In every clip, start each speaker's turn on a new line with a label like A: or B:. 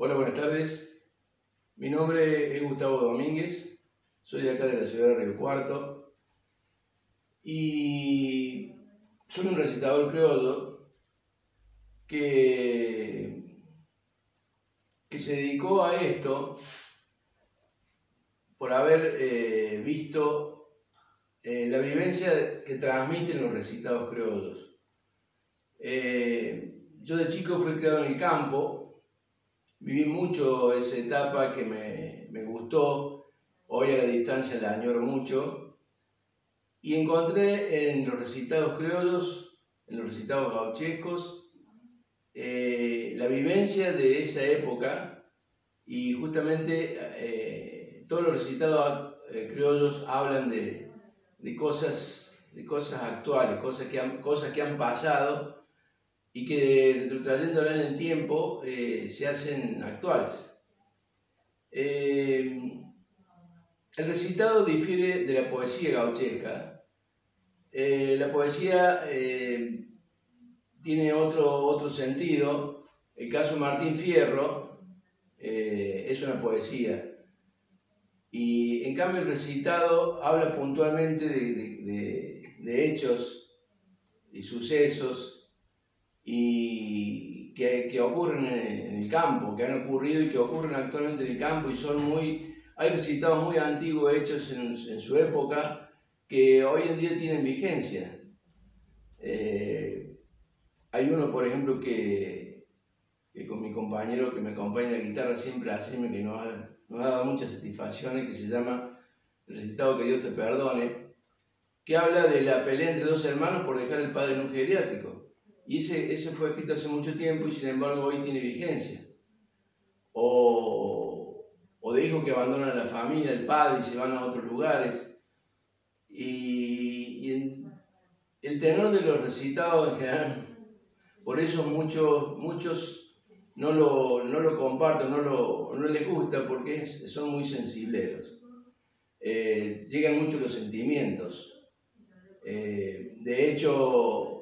A: Hola, buenas tardes. Mi nombre es Gustavo Domínguez, soy de acá de la ciudad de Río Cuarto y soy un recitador criollo que, que se dedicó a esto por haber eh, visto eh, la vivencia que transmiten los recitados criollos. Eh, yo de chico fui criado en el campo Viví mucho esa etapa que me, me gustó, hoy a la distancia la añoro mucho, y encontré en los recitados criollos, en los recitados gauchescos, eh, la vivencia de esa época y justamente eh, todos los recitados eh, criollos hablan de, de, cosas, de cosas actuales, cosas que han, cosas que han pasado y que retrotrayéndola en el tiempo eh, se hacen actuales. Eh, el recitado difiere de la poesía gauchesca. Eh, la poesía tiene otro, otro sentido. El caso Martín Fierro es una poesía. Y en cambio el recitado habla puntualmente de, de hechos y sucesos y que, que ocurren en, el campo, que han ocurrido y que ocurren actualmente en el campo y son muy, hay recitados muy antiguos hechos en, en su época que hoy en día tienen vigencia. Eh, hay uno, por ejemplo, que, que, con mi compañero que me acompaña en la guitarra siempre hace, que nos ha, nos ha dado muchas satisfacciones, que se llama recitado que Dios te perdone, que habla de la pelea entre dos hermanos por dejar el padre en un geriátrico. Y ese, ese fue escrito hace mucho tiempo y sin embargo hoy tiene vigencia. O, o de hijos que abandonan la familia, el padre y se van a otros lugares. Y, el tenor de los recitados en general, por eso muchos, muchos no, lo, no lo comparten, no, lo, no les gusta porque son muy sensibleros. Eh, llegan mucho los sentimientos. Eh, de hecho,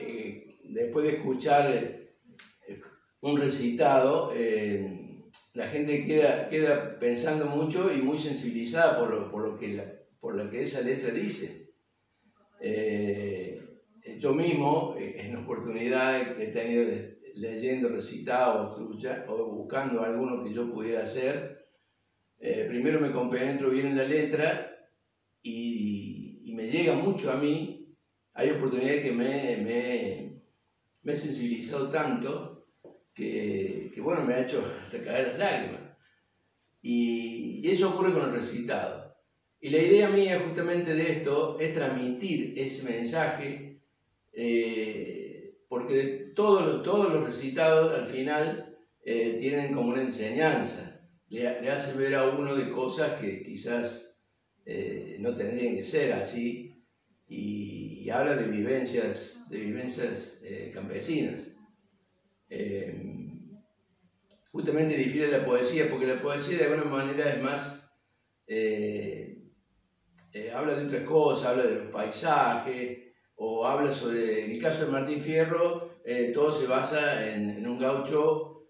A: eh, después de escuchar eh, un recitado, eh, la gente queda, queda pensando mucho y muy sensibilizada por lo, por lo, que, por lo que esa letra dice. yo mismo, en oportunidad he tenido leyendo recitados o buscando alguno que yo pudiera hacer, primero me compenetro bien en la letra y, y me llega mucho a mí hay oportunidades que me, me, me he sensibilizado tanto que, bueno, me ha hecho hasta caer las lágrimas. Y, eso ocurre con el recitado. Y la idea mía justamente de esto es transmitir ese mensaje, eh, porque todos, todos los recitados al final eh, tienen como una enseñanza, le, le, hace ver a uno de cosas que quizás eh, no tendrían que ser así, y, habla de vivencias, de vivencias eh, campesinas. Eh, justamente difiere la poesía, porque la poesía de alguna manera es más, eh, habla de otras cosas, habla de los paisajes, o habla sobre, en el caso de Martín Fierro, todo se basa en, un gaucho,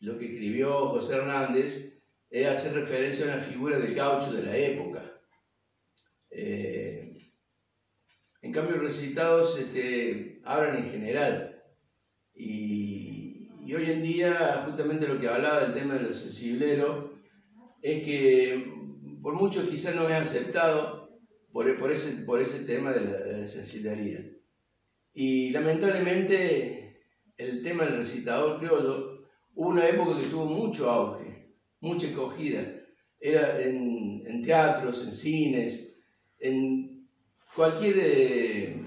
A: lo que escribió José Hernández, es hacer referencia a una figura del gaucho de la época. Eh, en cambio, recitados este, hablan en general. Y, hoy en día, justamente lo que hablaba del tema de los es que por muchos quizás no es aceptado por, ese, por ese tema de la, de Y lamentablemente, el tema del recitador criollo, hubo una época que tuvo mucho auge, mucha acogida. Era en, en teatros, en cines, en cualquier eh,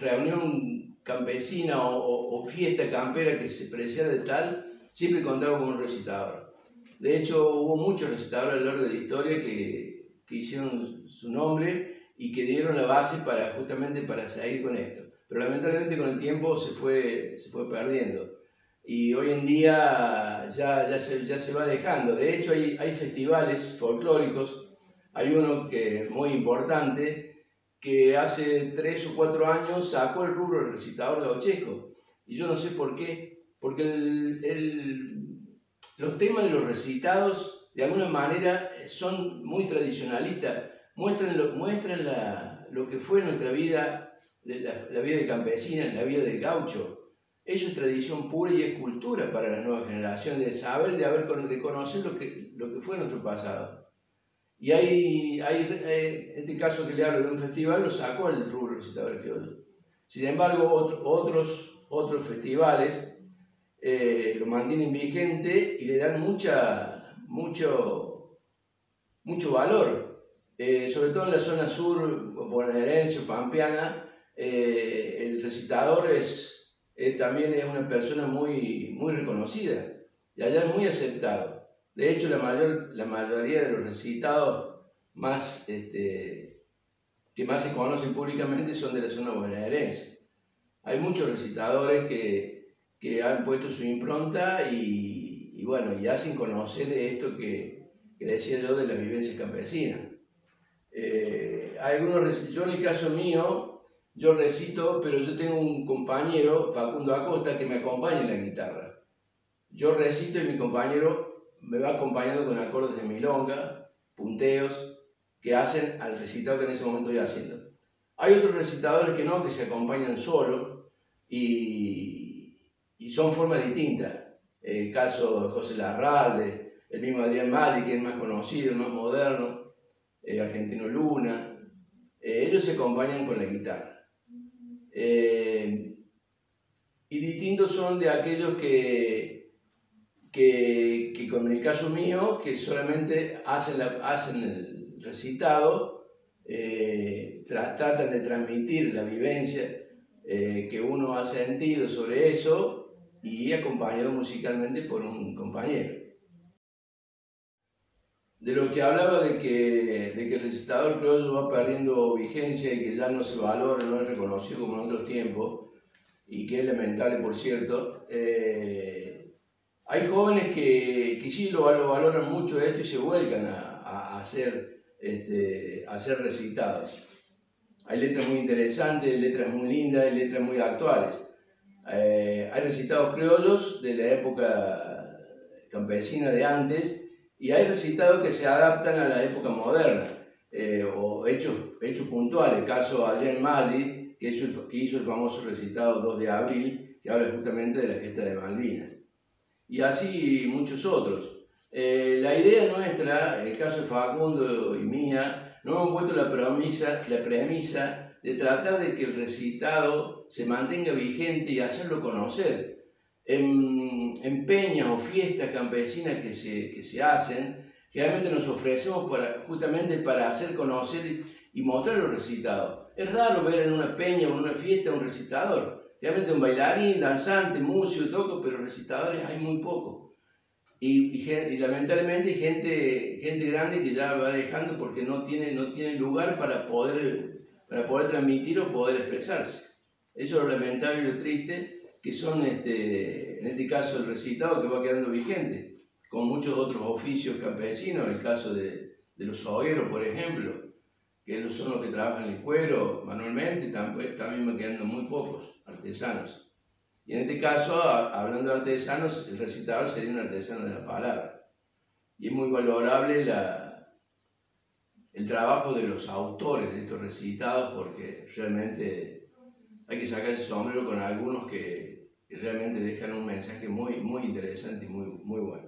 A: reunión campesina o, fiesta campera que se preciara de tal, siempre contaba con un recitador. De hecho, hubo muchos recitadores a lo largo de la historia que, que hicieron su nombre y que dieron la base para justamente para seguir con esto. Pero lamentablemente con el tiempo se fue, se fue perdiendo. Y hoy en día ya, ya, se, ya se va dejando. De hecho, hay, hay festivales folclóricos hay uno que es muy importante, que hace tres o cuatro años sacó el rubro del recitador gauchesco. Y yo no sé por qué, porque los temas de los recitados de alguna manera son muy tradicionalistas, muestran lo, muestran lo que fue nuestra vida, la, la vida de campesina, la vida del gaucho. Eso es tradición pura y es cultura para la nueva generación, de saber, de, haber, de conocer lo que, lo que fue nuestro pasado. Y hay, hay, eh, este caso que le hablo de un festival, lo sacó el rubro recitador criollo. Sin embargo, otros, otros festivales eh, lo mantienen vigente y le dan mucha, mucho, mucho valor. Eh, sobre todo en la zona sur, bonaerense o pampeana, el recitador es, también es una persona muy, muy reconocida y allá es muy aceptado. De hecho, la, mayor, la mayoría de los recitados más, este, que más se conocen públicamente son de la zona bonaerense. Hay muchos recitadores que, que han puesto su impronta y, bueno, y hacen conocer esto que, que decía yo de las vivencias campesinas. Eh, algunos, yo en el caso mío, yo recito, pero yo tengo un compañero, Facundo Acosta, que me acompaña en la guitarra. Yo recito y mi compañero me va acompañando con acordes de milonga, punteos, que hacen al recitado que en ese momento estoy haciendo. Hay otros recitadores que no, que se acompañan solo y, y son formas distintas. El caso de José Larralde, el mismo Adrián Maggi, que es más conocido, más moderno, el Argentino Luna, eh, ellos se acompañan con la guitarra. Eh, y distintos son de aquellos que que, que, con el caso mío, que solamente hacen, hacen el recitado, eh, tratan de transmitir la vivencia eh, que uno ha sentido sobre eso y acompañado musicalmente por un compañero. De lo que hablaba de que, de que el recitador criollo va perdiendo vigencia y que ya no se valora, no es reconocido como en otros tiempos, y que es lamentable, por cierto, eh, hay jóvenes que, que sí lo, valoran mucho esto y se vuelcan a, a, hacer, este, a hacer recitados. Hay letras muy interesantes, letras muy lindas, letras muy actuales. Eh, hay recitados criollos de la época campesina de antes y hay recitados que se adaptan a la época moderna eh, o hechos, hechos puntuales. Caso Adrián Maggi, que hizo, el, que hizo el famoso recitado 2 de abril, que habla justamente de la gesta de Malvinas y así muchos otros. Eh, la idea nuestra, el caso de Facundo y mía, no hemos puesto la premisa, la premisa de tratar de que el recitado se mantenga vigente y hacerlo conocer. En, en peñas o fiestas campesinas que se, que se hacen, generalmente nos ofrecemos para, justamente para hacer conocer y mostrar los recitados. Es raro ver en una peña o en una fiesta un recitador Realmente un bailarín, danzante, músico, toco, pero recitadores hay muy poco. Y, y, lamentablemente gente, gente grande que ya va dejando porque no tiene, no tiene lugar para poder, para poder transmitir o poder expresarse. Eso es lo lamentable y lo triste, que son este, en este caso el recitado que va quedando vigente, con muchos otros oficios campesinos, en el caso de, de los hogueros, por ejemplo, que son los que trabajan el cuero manualmente, también, van quedando muy pocos artesanos. Y en este caso, hablando de artesanos, el recitador sería un artesano de la palabra. Y es muy valorable la, el trabajo de los autores de estos recitados porque realmente hay que sacar el sombrero con algunos que realmente dejan un mensaje muy, muy interesante y muy, muy bueno.